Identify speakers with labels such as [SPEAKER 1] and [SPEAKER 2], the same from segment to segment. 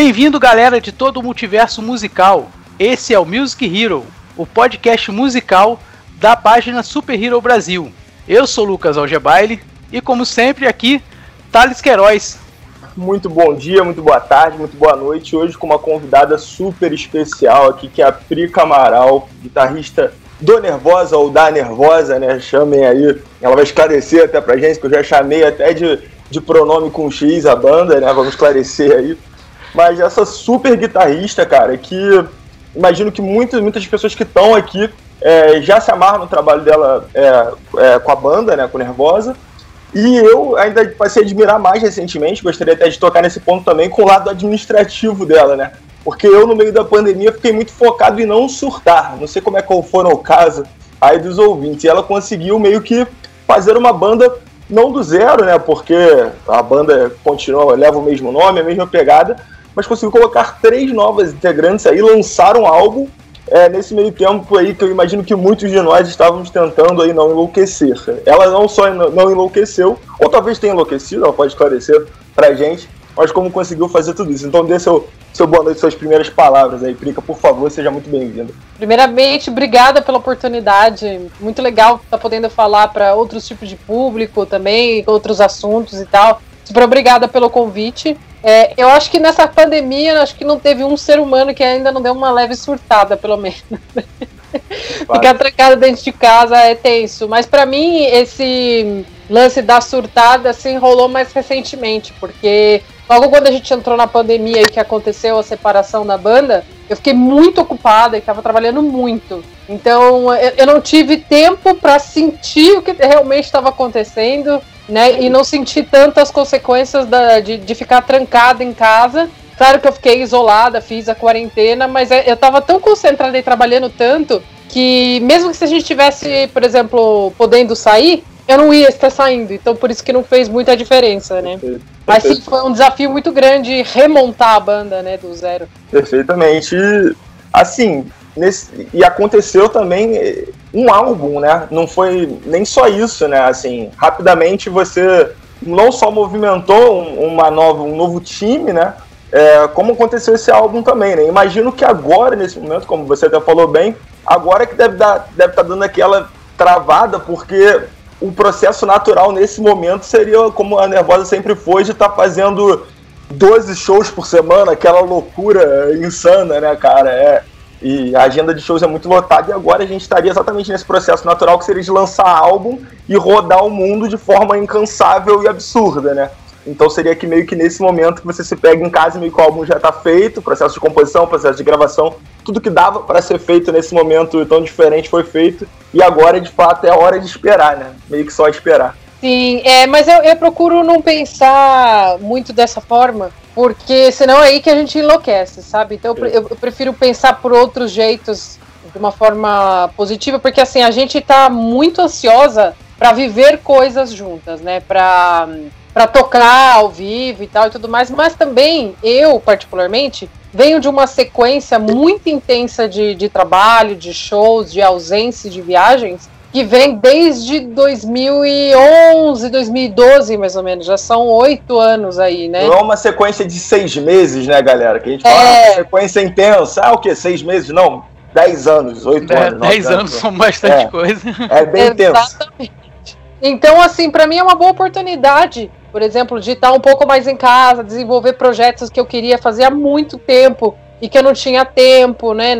[SPEAKER 1] Bem-vindo, galera de todo o multiverso musical. Esse é o Music Hero, o podcast musical da página Super Hero Brasil. Eu sou Lucas Algebaile e, como sempre, aqui, Thales Queiroz.
[SPEAKER 2] Muito bom dia, muito boa tarde, muito boa noite. Hoje com uma convidada super especial aqui, que é a Pri Camaral, guitarrista do Nervosa ou da Nervosa, né? Chamem aí, ela vai esclarecer até pra gente, que eu já chamei até de, de pronome com X a banda, né? Vamos esclarecer aí. Mas essa super guitarrista, cara, que imagino que muitas, muitas pessoas que estão aqui é, já se amarram no trabalho dela é, é, com a banda, né, com Nervosa. E eu ainda passei a admirar mais recentemente, gostaria até de tocar nesse ponto também, com o lado administrativo dela, né? Porque eu, no meio da pandemia, fiquei muito focado em não surtar. Não sei como é que foi o caso aí dos ouvintes. E ela conseguiu meio que fazer uma banda, não do zero, né? Porque a banda continua, leva o mesmo nome, a mesma pegada, mas conseguiu colocar três novas integrantes aí, lançar um álbum é, nesse meio tempo aí que eu imagino que muitos de nós estávamos tentando aí não enlouquecer. Ela não só não enlouqueceu, ou talvez tenha enlouquecido, ela pode esclarecer pra gente, mas como conseguiu fazer tudo isso. Então dê seu, seu boa noite, suas primeiras palavras aí, Prica, por favor, seja muito bem-vinda.
[SPEAKER 3] Primeiramente, obrigada pela oportunidade, muito legal estar tá podendo falar para outros tipos de público também, outros assuntos e tal. Super obrigada pelo convite. É, eu acho que nessa pandemia, acho que não teve um ser humano que ainda não deu uma leve surtada, pelo menos. Ficar trancado dentro de casa é tenso. Mas para mim, esse lance da surtada se enrolou mais recentemente, porque logo quando a gente entrou na pandemia e que aconteceu a separação da banda, eu fiquei muito ocupada e estava trabalhando muito. Então eu não tive tempo para sentir o que realmente estava acontecendo né? E não senti tantas consequências da, de, de ficar trancada em casa. Claro que eu fiquei isolada, fiz a quarentena, mas é, eu estava tão concentrada e trabalhando tanto que mesmo que se a gente tivesse, por exemplo, podendo sair, eu não ia estar saindo. Então por isso que não fez muita diferença, né? Perfeito. Mas sim, foi um desafio muito grande remontar a banda, né, do zero.
[SPEAKER 2] Perfeitamente. Assim, nesse, e aconteceu também um álbum, né? Não foi nem só isso, né? Assim, rapidamente você não só movimentou uma nova, um novo time, né? É, como aconteceu esse álbum também, né? Imagino que agora, nesse momento, como você até falou bem, agora que deve estar deve tá dando aquela travada, porque o processo natural nesse momento seria, como a Nervosa sempre foi, de estar tá fazendo 12 shows por semana, aquela loucura insana, né, cara? É, e a agenda de shows é muito lotada e agora a gente estaria exatamente nesse processo natural que seria de lançar álbum e rodar o mundo de forma incansável e absurda, né? Então seria que meio que nesse momento que você se pega em casa e meio que o álbum já está feito, processo de composição, processo de gravação, tudo que dava para ser feito nesse momento tão diferente foi feito e agora de fato é a hora de esperar, né? Meio que só esperar.
[SPEAKER 3] Sim, é, mas eu, eu procuro não pensar muito dessa forma, porque senão é aí que a gente enlouquece, sabe? Então eu, eu, prefiro pensar por outros jeitos, de uma forma positiva, porque assim, a gente tá muito ansiosa para viver coisas juntas, né? Pra, pra tocar ao vivo e tal e tudo mais, mas também eu, particularmente, venho de uma sequência muito intensa de, de trabalho, de shows, de ausência de viagens, que vem desde 2011, 2012, mais ou menos. Já são oito anos aí, né?
[SPEAKER 2] Não é uma sequência de seis meses, né, galera? Que a gente fala é... uma sequência intensa. Ah, o quê? Seis meses? Não, dez anos, oito é, anos.
[SPEAKER 1] Dez anos, são bastante é. coisa.
[SPEAKER 2] É bem Exatamente.
[SPEAKER 3] intenso. Então, assim, para mim é uma boa oportunidade, por exemplo, de estar um pouco mais em casa, desenvolver projetos que eu queria fazer há muito tempo e que eu não tinha tempo, né?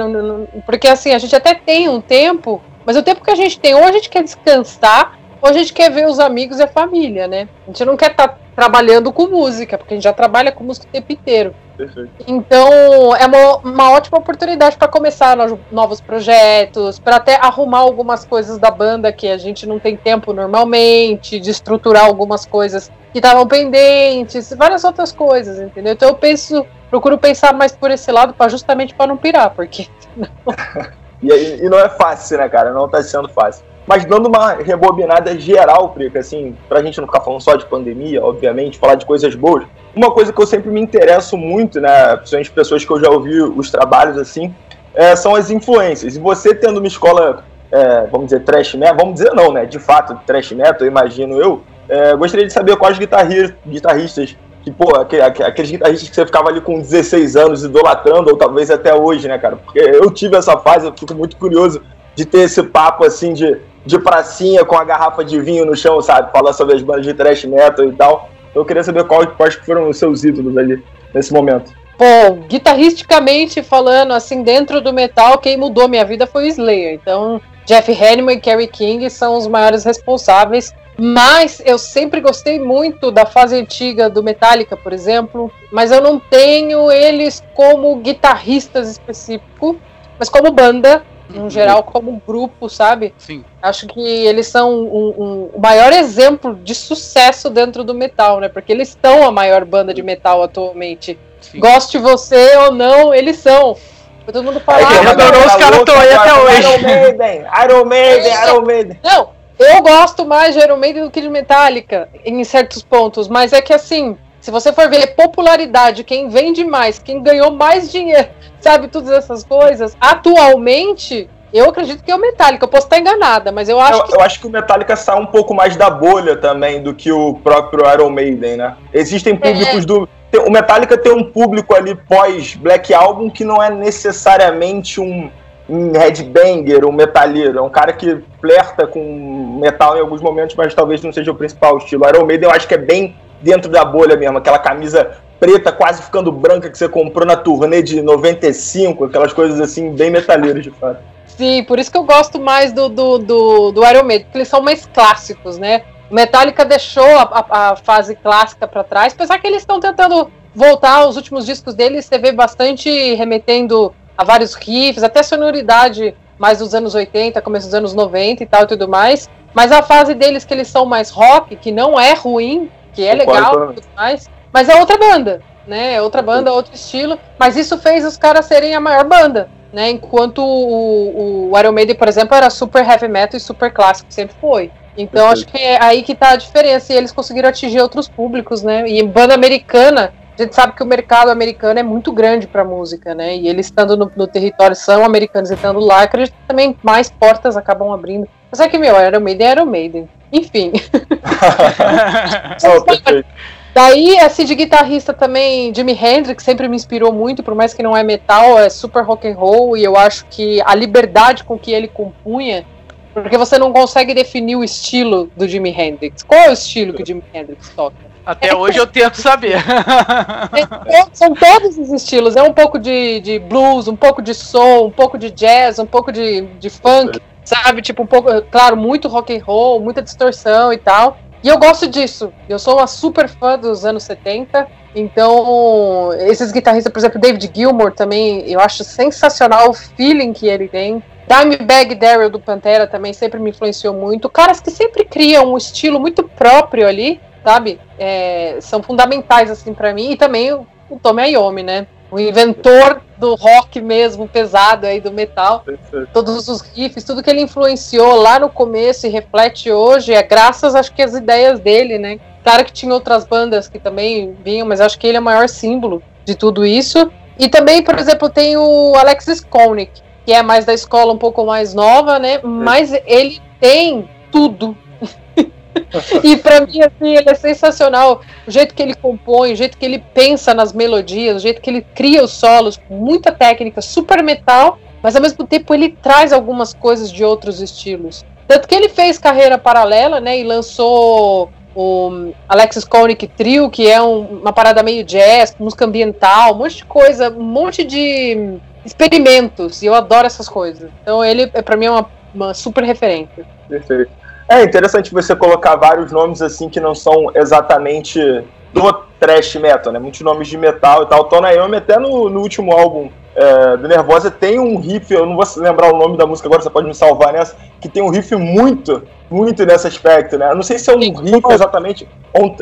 [SPEAKER 3] Porque assim, a gente até tem um tempo mas o tempo que a gente tem, ou a gente quer descansar, ou a gente quer ver os amigos e a família, né? A gente não quer estar tá trabalhando com música, porque a gente já trabalha com música o tempo inteiro. Perfeito. Então, é uma, uma ótima oportunidade para começar novos projetos, para até arrumar algumas coisas da banda que a gente não tem tempo normalmente, de estruturar algumas coisas que estavam pendentes, várias outras coisas, entendeu? Então eu penso, procuro pensar mais por esse lado, para justamente para não pirar, porque
[SPEAKER 2] E, e não é fácil, né, cara? Não tá sendo fácil. Mas dando uma rebobinada geral, Prica, assim, pra gente não ficar falando só de pandemia, obviamente, falar de coisas boas. Uma coisa que eu sempre me interesso muito, né, principalmente pessoas que eu já ouvi os trabalhos, assim, é, são as influências. E você tendo uma escola, é, vamos dizer, trash metal, vamos dizer não, né, de fato, trash metal, imagino eu, é, gostaria de saber quais guitarristas que, pô, aqueles guitarristas que você ficava ali com 16 anos idolatrando, ou talvez até hoje, né, cara? Porque eu tive essa fase, eu fico muito curioso de ter esse papo assim de, de pracinha com a garrafa de vinho no chão, sabe? Falar sobre as bandas de thrash metal e tal. Eu queria saber quais foram os seus ídolos ali nesse momento.
[SPEAKER 3] Bom, guitarristicamente falando, assim, dentro do metal, quem mudou minha vida foi o Slayer. Então, Jeff Hanneman e Kerry King são os maiores responsáveis mas eu sempre gostei muito da fase antiga do Metallica, por exemplo. Mas eu não tenho eles como guitarristas específico, mas como banda, no uhum. geral, como grupo, sabe?
[SPEAKER 1] Sim.
[SPEAKER 3] Acho que eles são um, um, o maior exemplo de sucesso dentro do metal, né? Porque eles estão a maior banda de metal atualmente. Sim. Goste você ou não, eles são. Todo mundo fala.
[SPEAKER 1] Ah, adorou os caras estão aí até hoje.
[SPEAKER 2] Iron Maiden, Iron Maiden, Iron Maiden.
[SPEAKER 3] Não, eu gosto mais de Iron Maiden do que de Metallica, em certos pontos, mas é que assim, se você for ver popularidade, quem vende mais, quem ganhou mais dinheiro, sabe, todas essas coisas, atualmente, eu acredito que é o Metallica. Eu posso estar enganada, mas eu acho
[SPEAKER 2] eu,
[SPEAKER 3] que.
[SPEAKER 2] Eu acho que o Metallica sai um pouco mais da bolha também do que o próprio Iron Maiden, né? Existem públicos é. do. O Metallica tem um público ali pós Black Album que não é necessariamente um um headbanger, um metalheiro. É um cara que flerta com metal em alguns momentos, mas talvez não seja o principal estilo. Iron Maiden eu acho que é bem dentro da bolha mesmo, aquela camisa preta quase ficando branca que você comprou na turnê de 95, aquelas coisas assim, bem metalheiras de fato.
[SPEAKER 3] Sim, por isso que eu gosto mais do, do, do, do Iron Maiden, porque eles são mais clássicos, né? Metallica deixou a, a, a fase clássica para trás, apesar que eles estão tentando voltar, os últimos discos deles, você vê bastante remetendo a vários riffs, até sonoridade mais dos anos 80, começo dos anos 90 e tal e tudo mais. Mas a fase deles que eles são mais rock, que não é ruim, que é legal e tudo mais, mas é outra banda, né? É outra banda, outro estilo. Mas isso fez os caras serem a maior banda, né? Enquanto o, o Iron Maiden, por exemplo, era super heavy metal e super clássico, sempre foi. Então acho que é aí que tá a diferença. E eles conseguiram atingir outros públicos, né? E banda americana a gente sabe que o mercado americano é muito grande para música, né? E eles estando no, no, território são americanos e estando lá, acredito que também mais portas acabam abrindo. Mas é que, meu, Iron Maiden é Iron Maiden. Enfim. Daí, assim, de guitarrista também, Jimi Hendrix sempre me inspirou muito, por mais que não é metal, é super rock and roll, e eu acho que a liberdade com que ele compunha, porque você não consegue definir o estilo do Jimi Hendrix. Qual é o estilo que o Jimi Hendrix toca?
[SPEAKER 1] Até hoje eu tento saber.
[SPEAKER 3] É, são todos os estilos. É um pouco de, de blues, um pouco de soul, um pouco de jazz, um pouco de, de funk, sabe? Tipo, um pouco, claro, muito rock and roll, muita distorção e tal. E eu gosto disso. Eu sou uma super fã dos anos 70. Então, esses guitarristas, por exemplo, David Gilmour também, eu acho sensacional o feeling que ele tem. Dimebag Daryl do Pantera também sempre me influenciou muito. Caras que sempre criam um estilo muito próprio ali sabe? É, são fundamentais, assim, para mim. E também o, o Tommy Iommi, né? O inventor do rock mesmo, pesado aí, do metal. Todos os riffs, tudo que ele influenciou lá no começo e reflete hoje, é graças, acho que, às ideias dele, né? Claro que tinha outras bandas que também vinham, mas acho que ele é o maior símbolo de tudo isso. E também, por exemplo, tem o Alexis Koenig, que é mais da escola um pouco mais nova, né? Mas ele tem tudo e para mim, assim, ele é sensacional. O jeito que ele compõe, o jeito que ele pensa nas melodias, o jeito que ele cria os solos, muita técnica, super metal, mas ao mesmo tempo ele traz algumas coisas de outros estilos. Tanto que ele fez carreira paralela, né, e lançou o Alexis Koenig Trio, que é um, uma parada meio jazz, música ambiental, um monte de coisa, um monte de experimentos, e eu adoro essas coisas. Então ele, é para mim, é uma, uma super referência.
[SPEAKER 2] Perfeito. É interessante você colocar vários nomes assim que não são exatamente do thrash metal, né? Muitos nomes de metal e tal. Tona Iommi até no, no último álbum é, do Nervosa tem um riff, eu não vou lembrar o nome da música agora, você pode me salvar nessa, que tem um riff muito, muito nesse aspecto, né? Eu não sei se é um riff exatamente, ou um,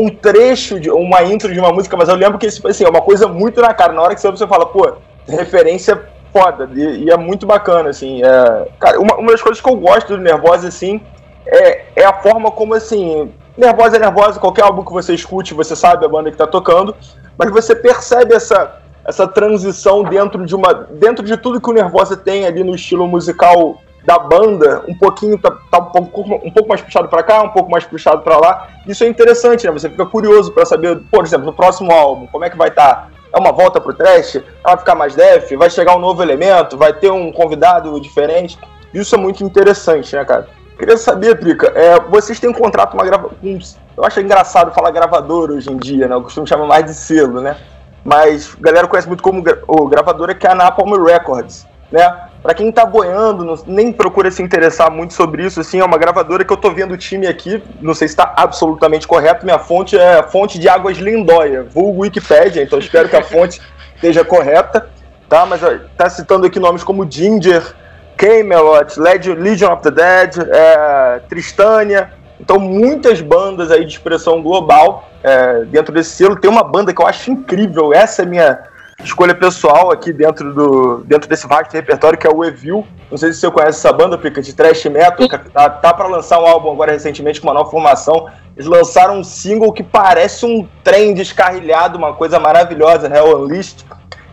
[SPEAKER 2] um trecho, de uma intro de uma música, mas eu lembro que assim, é uma coisa muito na cara. Na hora que você você fala, pô, referência foda, e, e é muito bacana, assim. É, cara, uma, uma das coisas que eu gosto do Nervosa, assim, é, é a forma como, assim, Nervosa é Nervosa, qualquer álbum que você escute, você sabe a banda que tá tocando, mas você percebe essa, essa transição dentro de uma dentro de tudo que o Nervosa tem ali no estilo musical da banda um pouquinho, tá, tá um, pouco, um pouco mais puxado para cá, um pouco mais puxado para lá. Isso é interessante, né? Você fica curioso para saber, por exemplo, no próximo álbum, como é que vai estar? Tá? É uma volta pro trash? Vai ficar mais def? Vai chegar um novo elemento? Vai ter um convidado diferente? Isso é muito interessante, né, cara? Queria saber, Prica, é, vocês têm um contrato, uma grava... eu acho engraçado falar gravador hoje em dia, né? Eu costumo chamar mais de selo, né? Mas a galera conhece muito como o gravadora que é a Napalm Records, né? Para quem tá boiando, não, nem procura se interessar muito sobre isso, assim, é uma gravadora que eu tô vendo o time aqui, não sei se está absolutamente correto, minha fonte é fonte de Águas Lindóia, vulgo Wikipedia, então espero que a fonte esteja correta, tá? Mas ó, tá citando aqui nomes como Ginger, Camelot, Legion of the Dead, é, Tristânia, então muitas bandas aí de expressão global é, dentro desse selo. Tem uma banda que eu acho incrível, essa é minha escolha pessoal aqui dentro, do, dentro desse vasto repertório, que é o Evil. Não sei se você conhece essa banda, Pica, de trash metal, que tá, tá para lançar um álbum agora recentemente com uma nova formação. Eles lançaram um single que parece um trem descarrilhado, uma coisa maravilhosa, Hell Unleashed.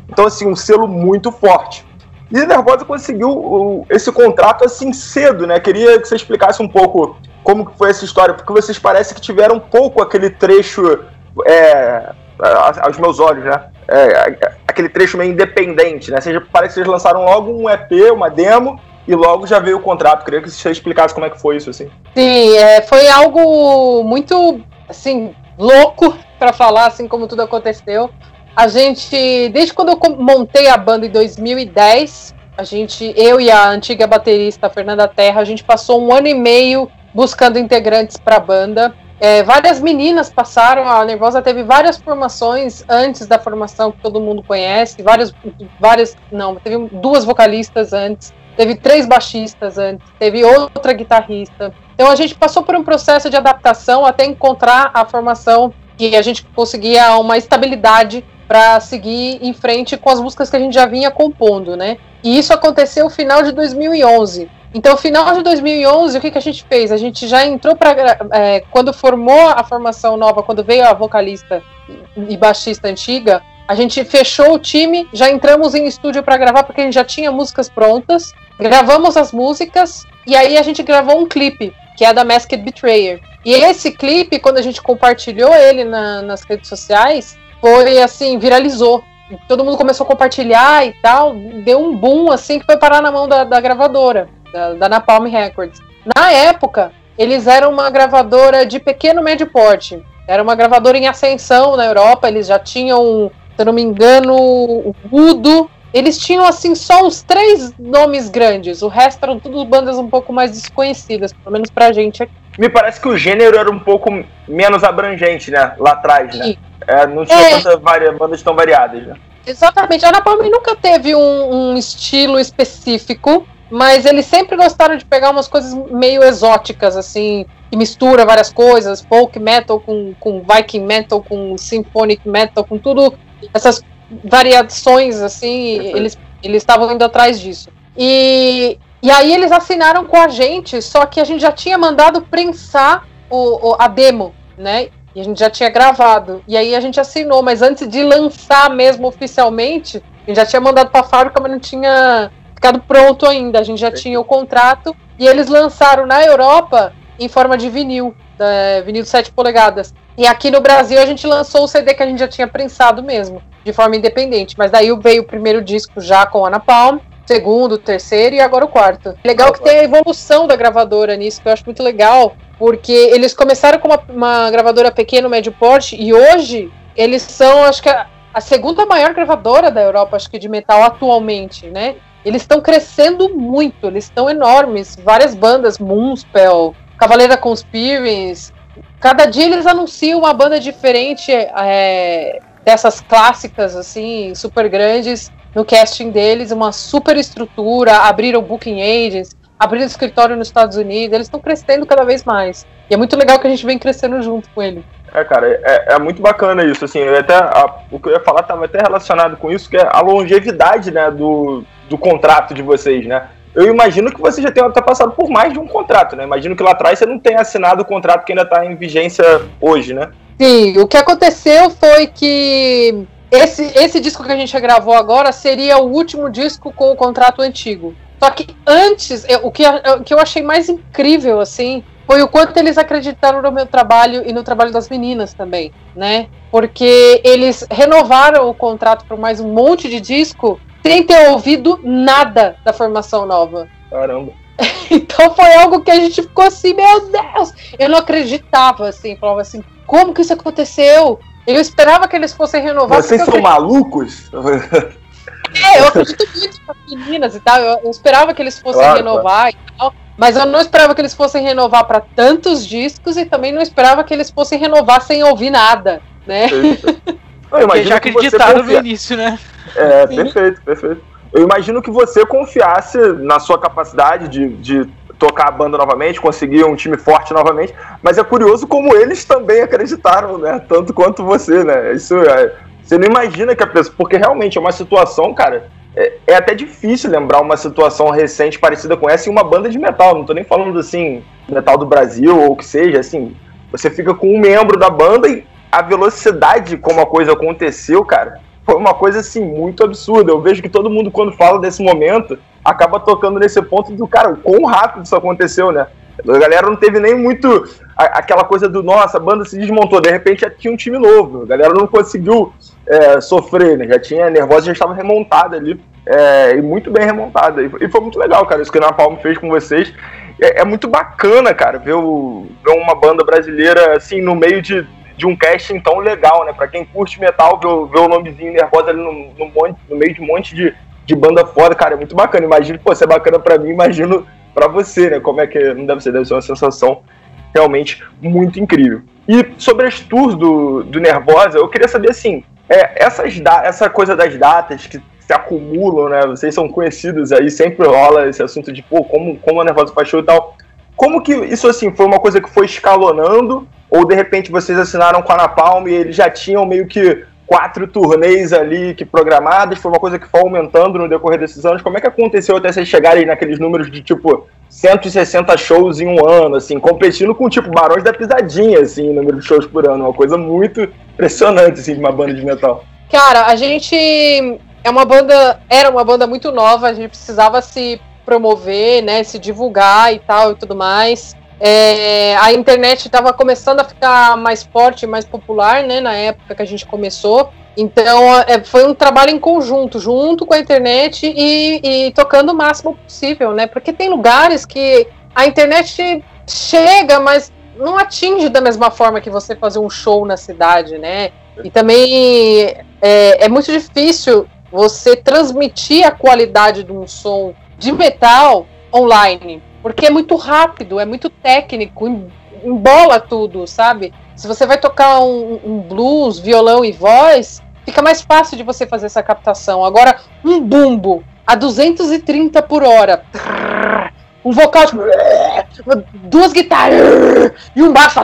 [SPEAKER 2] Então, assim, um selo muito forte. E Nervosa conseguiu esse contrato assim cedo, né? Queria que você explicasse um pouco como foi essa história, porque vocês parecem que tiveram um pouco aquele trecho é, aos meus olhos, né? É, aquele trecho meio independente, né? Seja, parece que vocês lançaram logo um EP, uma demo, e logo já veio o contrato. Queria que você explicasse como é que foi isso, assim.
[SPEAKER 3] Sim, é, foi algo muito, assim, louco para falar, assim, como tudo aconteceu. A gente, desde quando eu montei a banda em 2010, a gente, eu e a antiga baterista Fernanda Terra, a gente passou um ano e meio buscando integrantes para a banda. É, várias meninas passaram, a Nervosa teve várias formações antes da formação que todo mundo conhece, várias, várias, não, teve duas vocalistas antes, teve três baixistas antes, teve outra guitarrista. Então a gente passou por um processo de adaptação até encontrar a formação que a gente conseguia uma estabilidade para seguir em frente com as músicas que a gente já vinha compondo, né? E isso aconteceu no final de 2011. Então, final de 2011, o que, que a gente fez? A gente já entrou para. É, quando formou a formação nova, quando veio a vocalista e baixista antiga, a gente fechou o time, já entramos em estúdio para gravar, porque a gente já tinha músicas prontas, gravamos as músicas, e aí a gente gravou um clipe, que é da Masked Betrayer. E esse clipe, quando a gente compartilhou ele na, nas redes sociais, foi assim, viralizou todo mundo começou a compartilhar e tal, deu um boom assim que foi parar na mão da, da gravadora da, da Napalm Records. Na época, eles eram uma gravadora de pequeno médio porte. Era uma gravadora em ascensão na Europa, eles já tinham, se eu não me engano, o Udo. Eles tinham, assim, só uns três nomes grandes. O resto eram tudo bandas um pouco mais desconhecidas, pelo menos pra gente aqui.
[SPEAKER 2] Me parece que o gênero era um pouco menos abrangente, né? Lá atrás, né? É, não tinha é... tantas bandas tão variadas, né?
[SPEAKER 3] Exatamente. A Napalm nunca teve um, um estilo específico mas eles sempre gostaram de pegar umas coisas meio exóticas, assim, que mistura várias coisas, folk metal com, com Viking metal, com symphonic metal, com tudo, essas variações, assim, eles eles estavam indo atrás disso. E, e aí eles assinaram com a gente, só que a gente já tinha mandado prensar o, o, a demo, né? E a gente já tinha gravado. E aí a gente assinou, mas antes de lançar mesmo oficialmente, a gente já tinha mandado para a fábrica, mas não tinha ficado pronto ainda. A gente já tinha o contrato e eles lançaram na Europa em forma de vinil, vinil de 7 polegadas. E aqui no Brasil a gente lançou o CD que a gente já tinha prensado mesmo, de forma independente. Mas daí veio o primeiro disco já com Ana Palm, segundo, terceiro e agora o quarto. Legal que tem a evolução da gravadora nisso, que eu acho muito legal, porque eles começaram com uma, uma gravadora pequena, médio porte, e hoje eles são, acho que, a, a segunda maior gravadora da Europa, acho que de metal atualmente, né? eles estão crescendo muito, eles estão enormes. Várias bandas, Moonspell, Cavaleira Conspiracy. Cada dia eles anunciam uma banda diferente é, dessas clássicas, assim, super grandes no casting deles, uma super estrutura, abriram booking agents, abriram escritório nos Estados Unidos, eles estão crescendo cada vez mais. E é muito legal que a gente vem crescendo junto com ele.
[SPEAKER 2] É, cara, é, é muito bacana isso, assim, até a, o que eu ia falar estava até relacionado com isso, que é a longevidade, né, do, do contrato de vocês, né? Eu imagino que você já tenha até passado por mais de um contrato, né? Imagino que lá atrás você não tenha assinado o contrato que ainda está em vigência hoje, né?
[SPEAKER 3] Sim, o que aconteceu foi que esse, esse disco que a gente gravou agora seria o último disco com o contrato antigo. Só que antes, eu, o, que, o que eu achei mais incrível, assim, foi o quanto eles acreditaram no meu trabalho e no trabalho das meninas também, né? Porque eles renovaram o contrato por mais um monte de disco sem ter ouvido nada da formação nova.
[SPEAKER 2] Caramba.
[SPEAKER 3] então foi algo que a gente ficou assim, meu Deus! Eu não acreditava, assim, falava assim, como que isso aconteceu? Eu esperava que eles fossem renovar.
[SPEAKER 2] Vocês são
[SPEAKER 3] acredito...
[SPEAKER 2] malucos?
[SPEAKER 3] É, eu acredito muito nas meninas e tal. Eu, esperava que eles fossem claro, renovar claro. e tal. Mas eu não esperava que eles fossem renovar para tantos discos e também não esperava que eles fossem renovar sem ouvir nada, né?
[SPEAKER 1] Eu já acreditaram no início, né?
[SPEAKER 2] É, Sim. perfeito, perfeito. Eu imagino que você confiasse na sua capacidade de, de tocar a banda novamente, conseguir um time forte novamente, mas é curioso como eles também acreditaram, né? Tanto quanto você, né? Isso é, você não imagina que a pessoa. Porque realmente é uma situação, cara. É, é, até difícil lembrar uma situação recente parecida com essa em uma banda de metal. Não tô nem falando assim, metal do Brasil ou o que seja, assim. Você fica com um membro da banda e a velocidade como a coisa aconteceu, cara, foi uma coisa assim muito absurda. Eu vejo que todo mundo, quando fala desse momento, acaba tocando nesse ponto do cara, o quão rápido isso aconteceu, né? A galera não teve nem muito aquela coisa do nossa, a banda se desmontou, de repente já tinha um time novo. A galera não conseguiu é, sofrer, né? Já tinha nervosa, já estava remontada ali. É, e muito bem remontada. E, foi muito legal, cara, isso que a Ana Palma fez com vocês. É, é muito bacana, cara, ver, o, ver, uma banda brasileira assim no meio de, de um casting tão legal, né? Pra quem curte metal, ver, o nomezinho nervosa ali no, no, monte, no meio de um monte de, de banda foda, cara, é muito bacana. Imagino, pô, se é bacana pra mim, imagino pra você, né? Como é que não deve ser, deve ser uma sensação realmente muito incrível. E sobre as tours do, do Nervosa, eu queria saber assim, é, essas essa coisa das datas que se acumulam, né? Vocês são conhecidos aí, sempre rola esse assunto de, pô, como, como a Nervosa faz show e tal. Como que isso, assim, foi uma coisa que foi escalonando? Ou, de repente, vocês assinaram com a Napalm e eles já tinham meio que quatro turnês ali que programadas, foi uma coisa que foi aumentando no decorrer desses anos. Como é que aconteceu até vocês chegarem naqueles números de tipo 160 shows em um ano, assim, competindo com tipo Barões da Pisadinha, assim, número de shows por ano, uma coisa muito impressionante assim de uma banda de metal.
[SPEAKER 3] Cara, a gente é uma banda, era uma banda muito nova, a gente precisava se promover, né, se divulgar e tal e tudo mais. É, a internet estava começando a ficar mais forte, mais popular, né, na época que a gente começou. Então, é, foi um trabalho em conjunto, junto com a internet e, e, tocando o máximo possível, né? Porque tem lugares que a internet chega, mas não atinge da mesma forma que você fazer um show na cidade, né? E também é, é muito difícil você transmitir a qualidade de um som de metal online porque é muito rápido, é muito técnico, embola tudo, sabe? Se você vai tocar um, um blues, violão e voz, fica mais fácil de você fazer essa captação. Agora, um bumbo a 230 por hora, um vocal tipo, duas guitarras e um baixo.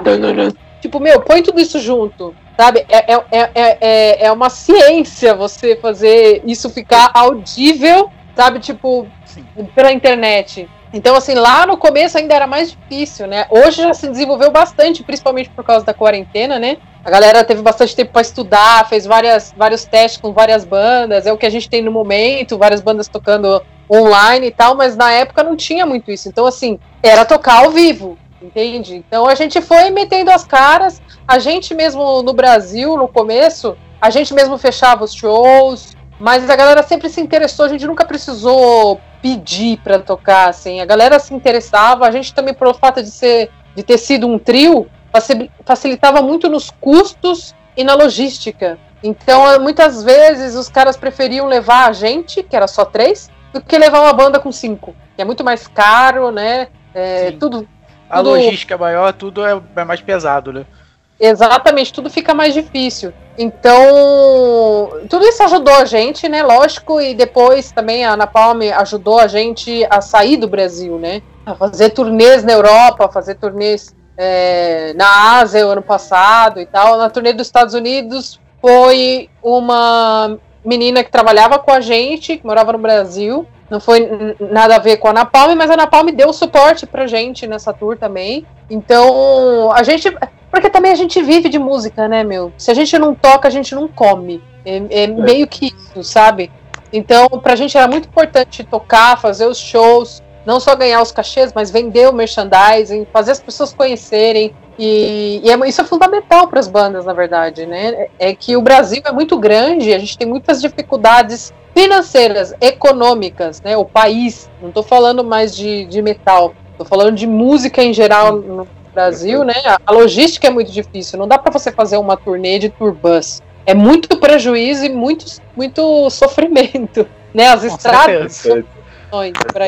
[SPEAKER 3] Tipo, meu, põe tudo isso junto, sabe? É, é, é, é, é uma ciência você fazer isso ficar audível, sabe? Tipo, Sim. pela internet. Então, assim, lá no começo ainda era mais difícil, né? Hoje já se desenvolveu bastante, principalmente por causa da quarentena, né? A galera teve bastante tempo para estudar, fez várias, vários testes com várias bandas, é o que a gente tem no momento, várias bandas tocando online e tal, mas na época não tinha muito isso. Então, assim, era tocar ao vivo, entende? Então a gente foi metendo as caras, a gente mesmo no Brasil, no começo, a gente mesmo fechava os shows, mas a galera sempre se interessou, a gente nunca precisou pedir para tocar, assim. A galera se interessava, a gente também, pelo fato de, ser, de ter sido um trio, facilitava muito nos custos e na logística. Então, muitas vezes, os caras preferiam levar a gente, que era só três, do que levar uma banda com cinco. Que é muito mais caro, né? É, tudo,
[SPEAKER 1] A tudo... logística é maior, tudo é, é mais pesado, né?
[SPEAKER 3] Exatamente, tudo fica mais difícil. Então, tudo isso ajudou a gente, né? Lógico, e depois também a Ana Palme ajudou a gente a sair do Brasil, né? A fazer turnês na Europa, fazer turnês é, na Ásia o ano passado e tal. Na turnê dos Estados Unidos foi uma menina que trabalhava com a gente, que morava no Brasil. Não foi nada a ver com a Ana Palme, mas a Ana Palme deu suporte pra gente nessa tour também. Então, a gente. Porque também a gente vive de música, né, meu? Se a gente não toca, a gente não come. É, é meio que isso, sabe? Então, pra gente era muito importante tocar, fazer os shows, não só ganhar os cachês, mas vender o merchandising, fazer as pessoas conhecerem. E, e é, isso é fundamental para as bandas, na verdade, né? É que o Brasil é muito grande, a gente tem muitas dificuldades financeiras, econômicas, né? O país, não estou falando mais de, de metal, estou falando de música em geral no Brasil, né? A logística é muito difícil, não dá para você fazer uma turnê de turbus. É muito prejuízo e muito, muito sofrimento, né? As estradas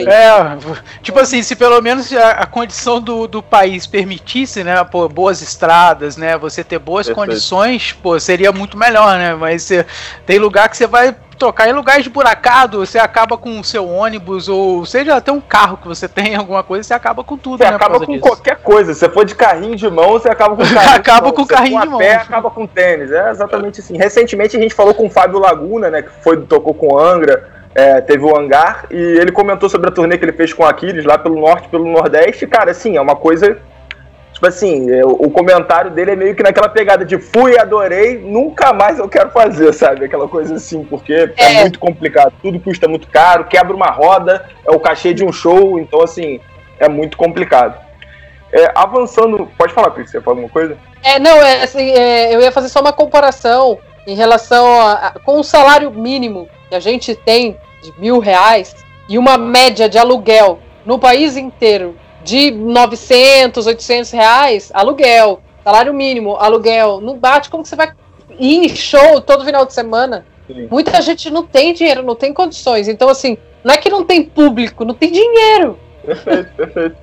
[SPEAKER 1] é, tipo assim, se pelo menos a, a condição do, do país permitisse, né, pô, boas estradas, né, você ter boas Perfeito. condições, pô, seria muito melhor, né, mas cê, tem lugar que você vai tocar em lugares de buracado, você acaba com o seu ônibus, ou seja, até um carro que você tem, alguma coisa, você acaba com tudo,
[SPEAKER 2] você né? acaba com disso. qualquer coisa. Se for de carrinho de mão, você acaba com carrinho
[SPEAKER 1] acaba de mão. com carrinho de mão.
[SPEAKER 2] Pé, acaba com tênis. É exatamente assim. Recentemente a gente falou com o Fábio Laguna, né? Que foi, tocou com Angra é, teve o hangar e ele comentou sobre a turnê que ele fez com Aquiles lá pelo norte, pelo nordeste. Cara, assim, é uma coisa. Tipo assim, o comentário dele é meio que naquela pegada de fui, adorei, nunca mais eu quero fazer, sabe? Aquela coisa assim, porque é, é muito complicado, tudo custa muito caro, quebra uma roda, é o cachê de um show, então assim, é muito complicado. É, avançando, pode falar, Cris, você fala alguma coisa?
[SPEAKER 3] É, não, é, assim, é, eu ia fazer só uma comparação em relação a, a, com o salário mínimo que a gente tem de mil reais e uma média de aluguel no país inteiro de 900, 800 reais, aluguel, salário mínimo, aluguel, não bate como que você vai ir em show todo final de semana. Sim. Muita gente não tem dinheiro, não tem condições. Então, assim, não é que não tem público, não tem dinheiro.
[SPEAKER 1] Perfeito, perfeito.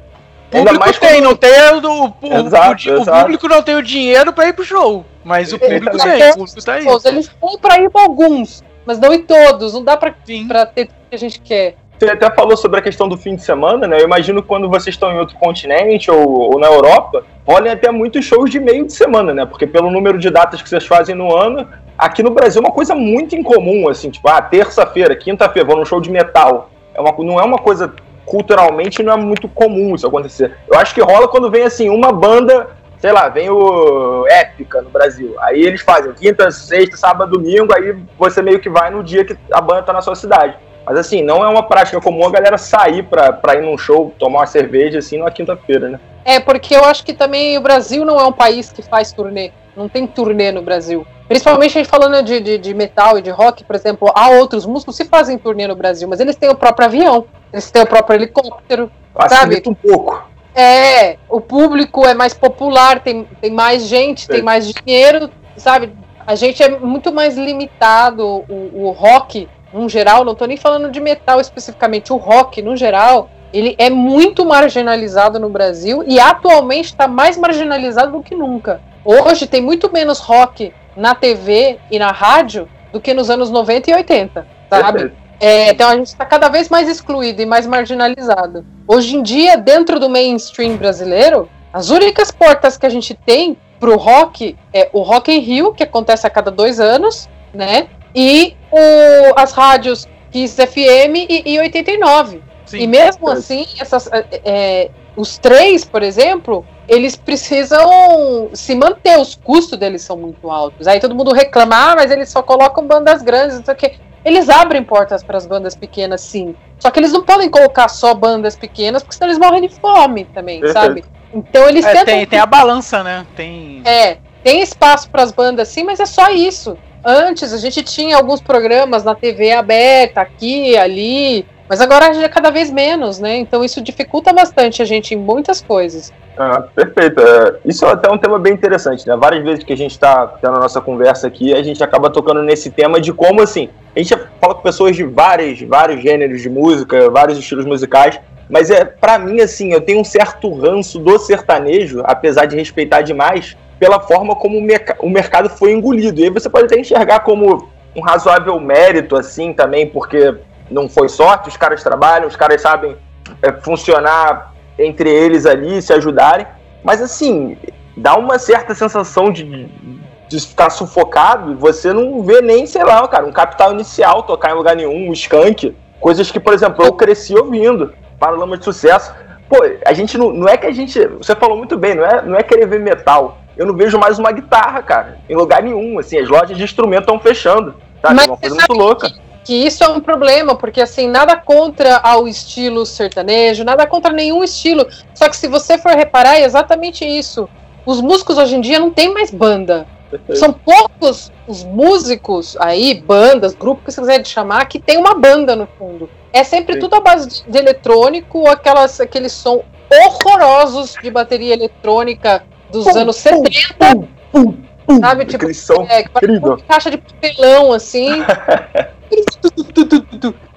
[SPEAKER 1] Público Ainda mais tem, quando... não tem o, o, exato, o, o público não tem o dinheiro para ir pro show, mas o público tem, o público tá aí.
[SPEAKER 3] Eles têm para ir para alguns, mas não em todos. Não dá pra, pra ter tudo que a gente quer.
[SPEAKER 2] Você até falou sobre a questão do fim de semana, né? Eu imagino que quando vocês estão em outro continente ou, ou, na Europa, rolem até muitos shows de meio de semana, né? Porque pelo número de datas que vocês fazem no ano, aqui no Brasil é uma coisa muito incomum, assim, tipo, ah, terça-feira, quinta-feira, vou num show de metal. É uma, não é uma coisa culturalmente não é muito comum isso acontecer. Eu acho que rola quando vem assim uma banda sei lá, vem o Épica no Brasil. Aí eles fazem quinta, sexta, sábado, domingo, aí você meio que vai no dia que a banda tá na sua cidade. Mas assim, não é uma prática comum a galera sair pra, pra ir num show, tomar uma cerveja assim na quinta-feira, né?
[SPEAKER 3] É, porque eu acho que também o Brasil não é um país que faz turnê. Não tem turnê no Brasil. Principalmente a gente falando de, de, de metal e de rock, por exemplo, há outros músicos que fazem turnê no Brasil, mas eles têm o próprio avião, eles têm o próprio helicóptero,
[SPEAKER 2] Facilita sabe? um pouco.
[SPEAKER 3] É, o público é mais popular, tem, tem mais gente, tem mais dinheiro, sabe? A gente é muito mais limitado, o, o rock, no geral, não tô nem falando de metal especificamente, o rock, no geral, ele é muito marginalizado no Brasil e atualmente está mais marginalizado do que nunca. Hoje tem muito menos rock na TV e na rádio do que nos anos 90 e 80, sabe? É, então a gente está cada vez mais excluído e mais marginalizado. Hoje em dia, dentro do mainstream brasileiro, as únicas portas que a gente tem para o rock é o Rock in Rio, que acontece a cada dois anos, né? E o, as rádios Kiss FM e, e 89. Sim, e mesmo é. assim, essas, é, os três, por exemplo, eles precisam se manter, os custos deles são muito altos. Aí todo mundo reclama, ah, mas eles só colocam bandas grandes, não sei o quê. Eles abrem portas para as bandas pequenas, sim. Só que eles não podem colocar só bandas pequenas, porque senão eles morrem de fome também, sabe? Então eles
[SPEAKER 1] é, tentam. Tem, tem a balança, né? Tem.
[SPEAKER 3] É, tem espaço para as bandas, sim, mas é só isso. Antes a gente tinha alguns programas na TV aberta, aqui, ali, mas agora é cada vez menos, né? Então isso dificulta bastante a gente em muitas coisas.
[SPEAKER 2] Ah, perfeito. É, isso é até um tema bem interessante, né? Várias vezes que a gente está tendo a nossa conversa aqui, a gente acaba tocando nesse tema de como, assim, a gente fala com pessoas de vários, vários gêneros de música, vários estilos musicais, mas é para mim, assim, eu tenho um certo ranço do sertanejo, apesar de respeitar demais, pela forma como o, mercado foi engolido. E aí você pode até enxergar como um razoável mérito, assim, também, porque não foi sorte, os caras trabalham, os caras sabem é, funcionar entre eles ali, se ajudarem. Mas assim, dá uma certa sensação de, de ficar sufocado e você não vê nem, sei lá, cara, um capital inicial tocar em lugar nenhum, um skunk. Coisas que, por exemplo, eu cresci ouvindo. para Lama de Sucesso. Pô, a gente não, não é que a gente. Você falou muito bem, não é, não é querer ver metal. Eu não vejo mais uma guitarra, cara, em lugar nenhum. Assim, as lojas de instrumento estão fechando. Sabe? Mas é uma coisa muito louca
[SPEAKER 3] que isso é um problema, porque assim, nada contra ao estilo sertanejo, nada contra nenhum estilo. Só que se você for reparar, é exatamente isso. Os músicos hoje em dia não tem mais banda. São poucos os músicos aí, bandas, grupos que você quiser chamar, que tem uma banda no fundo. É sempre Sim. tudo à base de, de eletrônico, aquelas, aqueles som horrorosos de bateria eletrônica dos pum, anos 70. Pum, pum, sabe? Tipo, é, caixa de papelão, assim.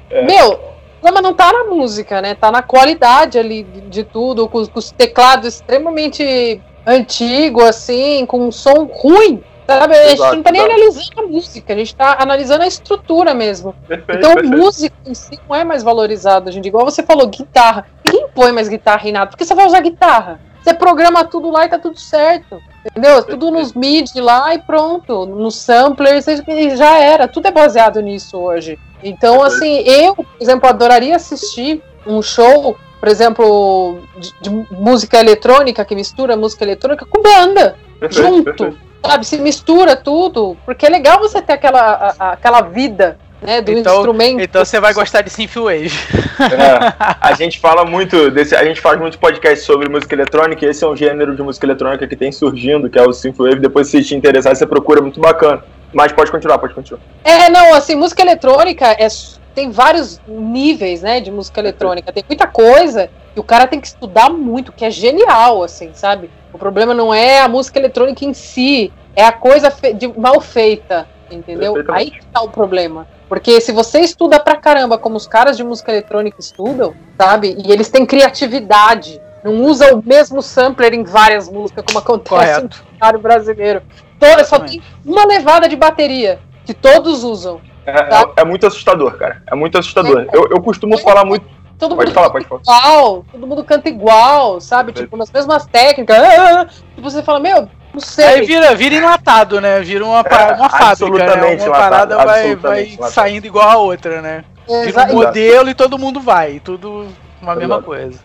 [SPEAKER 3] é. Meu, o problema não tá na música, né? Tá na qualidade ali de, tudo, com, com, os teclados extremamente antigo, assim, com um som ruim. Sabe? A gente não tá nem analisando a música, a gente tá analisando a estrutura mesmo. Perfeito, então, perfeito. música em si não é mais valorizada, gente. Igual você falou, guitarra. Ninguém põe mais guitarra em nada, porque você vai usar guitarra. Você programa tudo lá e tá tudo certo. Entendeu? Tudo nos MIDI lá e pronto. Nos samplers e já era. Tudo é baseado nisso hoje. Então, assim, eu, por exemplo, adoraria assistir um show, por exemplo, de, de música eletrônica, que mistura música eletrônica com banda. Junto. Sabe? Se mistura tudo. Porque é legal você ter aquela, a, aquela vida né, do
[SPEAKER 1] então,
[SPEAKER 3] instrumento.
[SPEAKER 1] Então você vai gostar de Synthwave.
[SPEAKER 2] É, a gente fala muito desse, a gente faz muito podcast sobre música eletrônica, e esse é um gênero de música eletrônica que tem surgindo, que é o Synthwave. Depois se te interessar, você procura, é muito bacana. Mas pode continuar, pode continuar.
[SPEAKER 3] É, não, assim, música eletrônica é, tem vários níveis, né, de música eletrônica. Tem muita coisa que o cara tem que estudar muito, que é genial, assim, sabe? O problema não é a música eletrônica em si, é a coisa fe de, mal feita, entendeu? Aí que tá o problema. Porque se você estuda pra caramba, como os caras de música eletrônica estudam, sabe? E eles têm criatividade. Não usa o mesmo sampler em várias músicas, como acontece Correto. no cenário brasileiro. Toda, só tem uma levada de bateria, que todos usam.
[SPEAKER 2] É, tá? é, é muito assustador, cara. É muito assustador. É, eu, eu costumo falar muito.
[SPEAKER 3] Todo pode mundo falar, pode falar. igual, todo mundo canta igual, sabe? Tipo, nas mesmas técnicas. Ah, ah, ah. Tipo, você fala, meu, não sei.
[SPEAKER 1] Aí vira, vira enlatado, né? Vira uma, é, uma fábrica, né? Uma parada vai, vai saindo igual a outra, né? Vira um modelo e todo mundo vai. Tudo uma mesma coisa.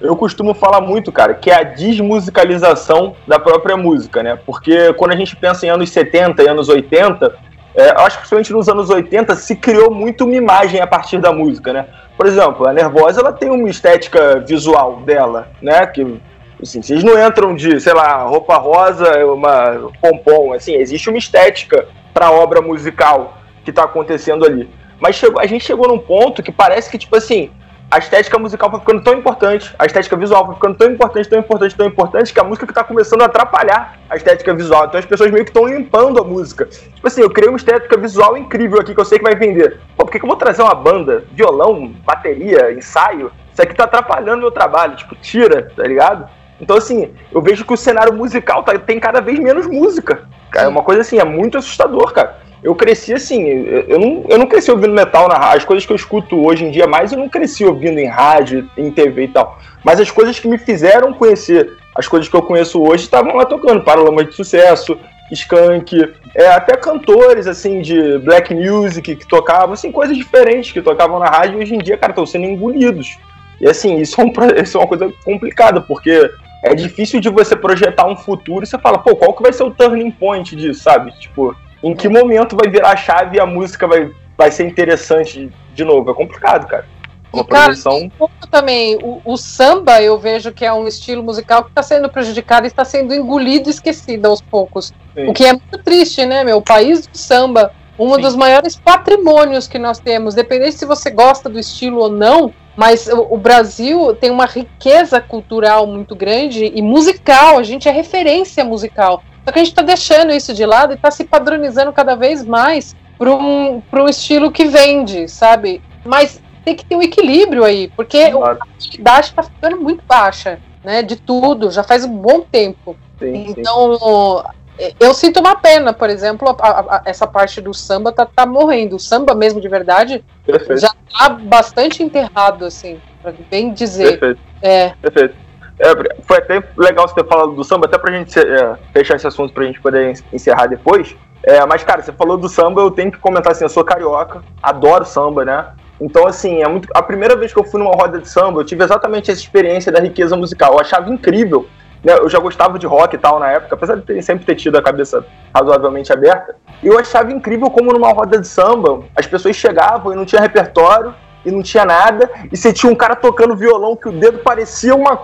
[SPEAKER 2] Eu costumo falar muito, cara, que é a desmusicalização da própria música, né? Porque quando a gente pensa em anos 70 e anos 80, é, acho que principalmente nos anos 80 se criou muito uma imagem a partir da música, né? Por exemplo, a Nervosa ela tem uma estética visual dela, né? Que Assim, vocês não entram de, sei lá, roupa rosa, uma pompom, assim, existe uma estética para a obra musical que está acontecendo ali. Mas chegou, a gente chegou num ponto que parece que, tipo assim, a estética musical foi ficando tão importante, a estética visual foi ficando tão importante, tão importante, tão importante, que a música que tá começando a atrapalhar a estética visual. Então as pessoas meio que estão limpando a música. Tipo assim, eu criei uma estética visual incrível aqui que eu sei que vai vender. Pô, por que, que eu vou trazer uma banda, violão, bateria, ensaio? Isso aqui tá atrapalhando meu trabalho. Tipo, tira, tá ligado? Então, assim, eu vejo que o cenário musical tá, tem cada vez menos música. Cara, é uma coisa assim, é muito assustador, cara. Eu cresci assim, eu não, eu não cresci ouvindo metal na rádio. As coisas que eu escuto hoje em dia mais, eu não cresci ouvindo em rádio, em TV e tal. Mas as coisas que me fizeram conhecer, as coisas que eu conheço hoje, estavam lá tocando. Paralama de Sucesso, Skank, é, até cantores, assim, de black music que tocavam, assim, coisas diferentes que tocavam na rádio e hoje em dia, cara, estão sendo engolidos. E assim, isso é, um, isso é uma coisa complicada, porque é difícil de você projetar um futuro e você fala, pô, qual que vai ser o turning point disso, sabe? Tipo, em que momento vai virar a chave e a música vai, vai ser interessante de novo? É complicado, cara.
[SPEAKER 3] Uma cara, projeção... também, o, o, samba eu vejo que é um estilo musical que está sendo prejudicado e está sendo engolido e esquecido aos poucos. Sim. O que é muito triste, né, meu? O país do samba, um Sim. dos maiores patrimônios que nós temos, dependendo se você gosta do estilo ou não, mas o, o, Brasil tem uma riqueza cultural muito grande e musical, a gente é referência musical. Só que a gente está deixando isso de lado e está se padronizando cada vez mais para um, um estilo que vende, sabe? Mas tem que ter um equilíbrio aí, porque claro. a qualidade está ficando muito baixa, né? De tudo, já faz um bom tempo. Sim, então, sim eu sinto uma pena, por exemplo, a, a, essa parte do samba tá, tá, morrendo. O samba mesmo, de verdade, Perfeito. já tá bastante enterrado, assim, pra bem dizer.
[SPEAKER 2] Perfeito. É. Perfeito. É, foi até legal você ter falado do samba, até pra gente é, fechar esse assunto pra gente poder encerrar depois. É, mas, cara, você falou do samba, eu tenho que comentar assim, eu sou carioca, adoro samba, né? Então, assim, é muito. A primeira vez que eu fui numa roda de samba, eu tive exatamente essa experiência da riqueza musical. Eu achava incrível né, eu já gostava de rock e tal na época, apesar de ter, sempre ter tido a cabeça razoavelmente aberta. E eu achava incrível como numa roda de samba as pessoas chegavam e não tinha repertório e não tinha nada, e você tinha um cara tocando violão que o dedo parecia uma.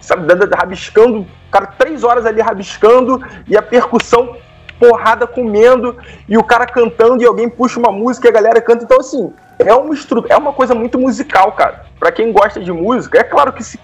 [SPEAKER 2] Sabe, rabiscando, cara três horas ali rabiscando, e a percussão porrada comendo, e o cara cantando, e alguém puxa uma música e a galera canta. Então, assim, é uma, é uma coisa muito musical, cara. Para quem gosta de música, é claro que se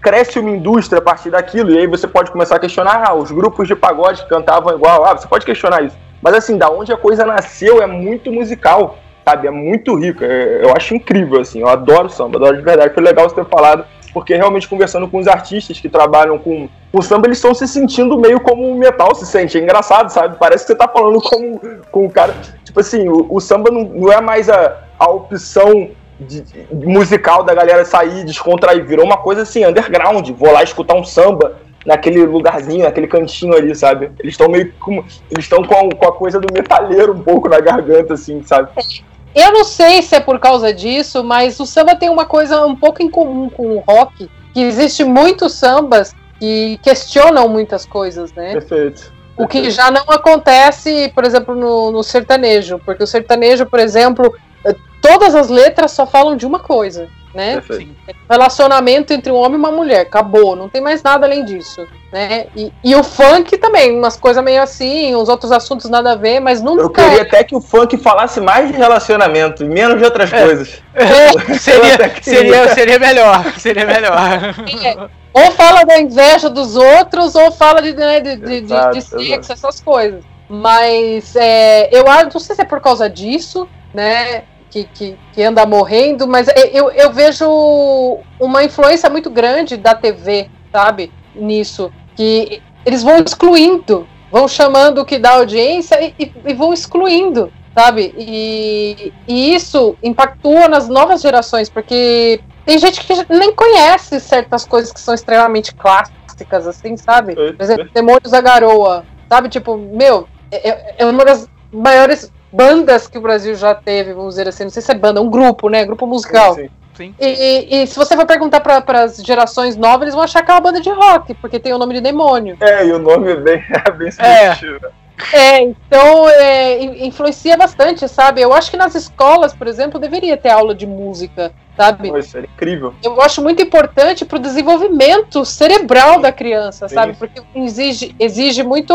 [SPEAKER 2] cresce uma indústria a partir daquilo, e aí você pode começar a questionar, ah, os grupos de pagode cantavam igual, ah, você pode questionar isso. Mas assim, da onde a coisa nasceu é muito musical, sabe? É muito rico. É, eu acho incrível, assim, eu adoro samba, adoro de verdade. Foi legal você ter falado, porque realmente conversando com os artistas que trabalham com o samba, eles estão se sentindo meio como o metal se sente. É engraçado, sabe? Parece que você tá falando com, com o cara. Tipo assim, o, o samba não, não é mais a, a opção de, de, musical da galera sair, descontrair. Virou uma coisa assim, underground. Vou lá escutar um samba naquele lugarzinho, naquele cantinho ali, sabe? Eles estão meio com. Eles estão com, com a coisa do metalheiro um pouco na garganta, assim, sabe?
[SPEAKER 3] Eu não sei se é por causa disso, mas o samba tem uma coisa um pouco em comum com o rock, que existe muitos sambas que questionam muitas coisas, né?
[SPEAKER 2] Perfeito.
[SPEAKER 3] O que já não acontece, por exemplo, no, no sertanejo, porque o sertanejo, por exemplo, todas as letras só falam de uma coisa, né? Relacionamento entre um homem e uma mulher, acabou, não tem mais nada além disso, né? E, e o funk também, umas coisas meio assim, uns outros assuntos nada a ver, mas nunca.
[SPEAKER 2] Eu queria é... até que o funk falasse mais de relacionamento e menos de outras
[SPEAKER 1] é.
[SPEAKER 2] coisas.
[SPEAKER 1] É. seria, seria, seria melhor, seria melhor.
[SPEAKER 3] É. Ou fala da inveja dos outros, ou fala de, né, de, de, exato, de, de sexo, exato. essas coisas. Mas é, eu não sei se é por causa disso, né? Que, que, que, anda morrendo, mas eu, eu vejo uma influência muito grande da TV, sabe, nisso, que eles vão excluindo, vão chamando o que dá audiência e, e, e vão excluindo, sabe, e, e isso impactua nas novas gerações, porque tem gente que nem conhece certas coisas que são extremamente clássicas, assim, sabe? Por exemplo, Demônios da Garoa, sabe? Tipo, meu, é, é, é uma das maiores bandas que o Brasil já teve, vamos dizer assim, não sei se é banda, um grupo, né? Grupo musical. Sim, sim. E, e, e, se você for perguntar para as gerações novas, eles vão achar que é uma banda de rock, porque tem o nome de demônio.
[SPEAKER 2] É, e o nome é bem, é bem.
[SPEAKER 3] É. É, então é, influencia bastante, sabe? Eu acho que nas escolas, por exemplo, deveria ter aula de música, sabe?
[SPEAKER 2] Isso é incrível.
[SPEAKER 3] Eu acho muito importante para o desenvolvimento cerebral da criança, sabe? Porque exige, exige muito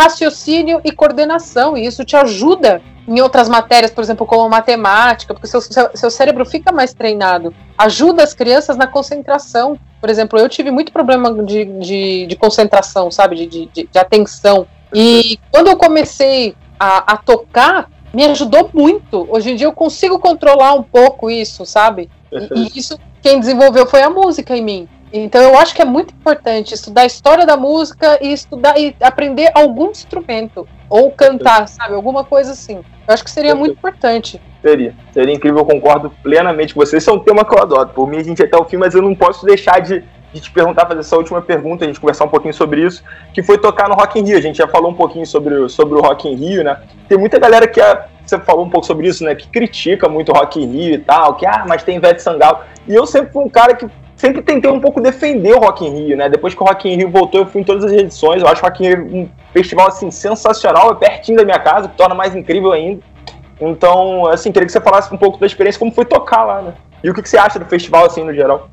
[SPEAKER 3] raciocínio e coordenação, e isso te ajuda em outras matérias, por exemplo, como matemática, porque seu, seu, seu cérebro fica mais treinado. Ajuda as crianças na concentração. Por exemplo, eu tive muito problema de, de, de concentração, sabe, de, de, de, atenção. E quando eu comecei a, a tocar, me ajudou muito. Hoje em dia eu consigo controlar um pouco isso, sabe? E, e isso quem desenvolveu foi a música em mim. Então eu acho que é muito importante estudar a história da música e estudar e aprender algum instrumento. Ou cantar, sabe? Alguma coisa assim. Eu acho que seria muito importante.
[SPEAKER 2] Seria. Seria incrível, eu concordo plenamente com você. Esse é um tema que eu adoro. Por mim, a gente até o fim, mas eu não posso deixar de, de te perguntar, fazer essa última pergunta, a gente conversar um pouquinho sobre isso, que foi tocar no Rock in Rio. A gente já falou um pouquinho sobre, sobre o Rock in Rio, né? Tem muita galera que a, você falou um pouco sobre isso, né? Que critica muito o Rock in Rio e tal, que ah, mas tem Ivete Sangalo. E eu sempre fui um cara que sempre tentei um pouco defender o Rock in Rio, né? Depois que o Rock in Rio voltou, eu fui em todas as edições. Eu acho o Rock in Rio um festival assim sensacional, é pertinho da minha casa, que torna mais incrível ainda. Então, assim, queria que você falasse um pouco da experiência, como foi tocar lá, né? E o que, você acha do festival, assim, no geral?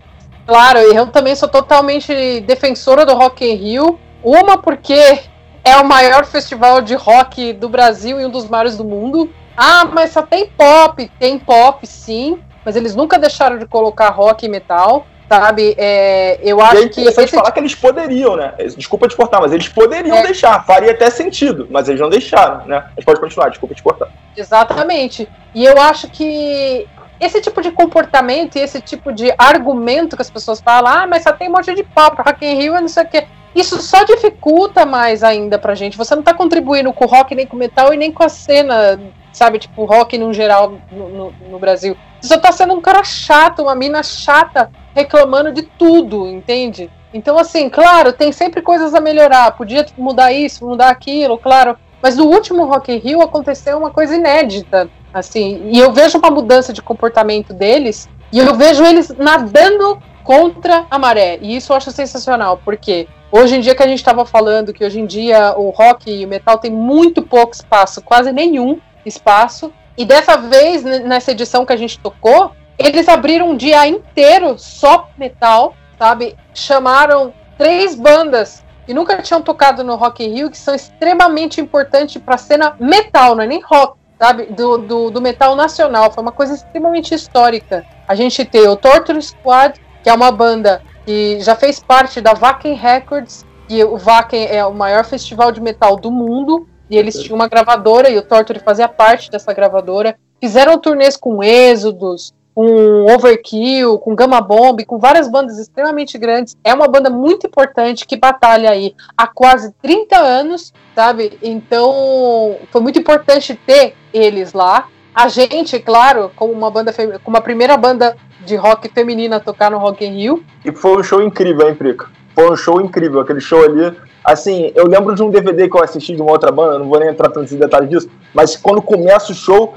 [SPEAKER 3] Claro, eu também sou totalmente defensora do Rock in Rio. Uma, porque é o maior festival de rock do Brasil e um dos maiores do mundo. Ah, mas só tem pop. Tem pop, sim. Mas eles nunca deixaram de colocar rock e metal sabe? É, eu acho e é que.
[SPEAKER 2] Esse... falar que eles poderiam, né? Desculpa te cortar, mas eles poderiam é. deixar, faria até sentido, mas eles não deixaram, né? Gente pode continuar, desculpa te cortar.
[SPEAKER 3] Exatamente. E eu acho que esse tipo de comportamento e esse tipo de argumento que as pessoas falam, ah, mas só tem um monte de papo, Rock in Rio, não sei o quê. Isso só dificulta mais ainda pra gente. Você não tá contribuindo com o rock, nem com o metal e nem com a cena, sabe, tipo, rock no geral no, no, no Brasil. Você só tá sendo um cara chato, uma mina chata reclamando de tudo, entende? Então, assim, claro, tem sempre coisas a melhorar. Podia mudar isso, mudar aquilo, claro. Mas no último Rock in Rio aconteceu uma coisa inédita, assim. E eu vejo uma mudança de comportamento deles e eu vejo eles nadando contra a maré. E isso eu acho sensacional, porque Hoje em dia que a gente estava falando que hoje em dia o rock e o metal tem muito pouco espaço, quase nenhum espaço. E dessa vez, nessa edição que a gente tocou, eles abriram um dia inteiro só metal, sabe? Chamaram três bandas que nunca tinham tocado no Rock in Rio, que são extremamente importantes para a cena metal, não é nem rock, sabe? Do, do, do, metal nacional. Foi uma coisa extremamente histórica. A gente tem o Torture Squad, que é uma banda que já fez parte da Wacken Records, e o Wacken é o maior festival de metal do mundo, e eles tinham uma gravadora, e o Torture fazia parte dessa gravadora. Fizeram turnês com Êxodos, com Overkill, com Gamma Bomb, com várias bandas extremamente grandes. É uma banda muito importante que batalha aí há quase 30 anos, sabe? Então foi muito importante ter eles lá. A gente, claro, como uma banda como a primeira banda de rock feminina a tocar no Rock in Rio.
[SPEAKER 2] E foi um show incrível, hein, Prica? Foi um show incrível, aquele show ali. Assim, eu lembro de um DVD que eu assisti de uma outra banda, não vou nem entrar tanto em detalhes disso, mas quando começa o show,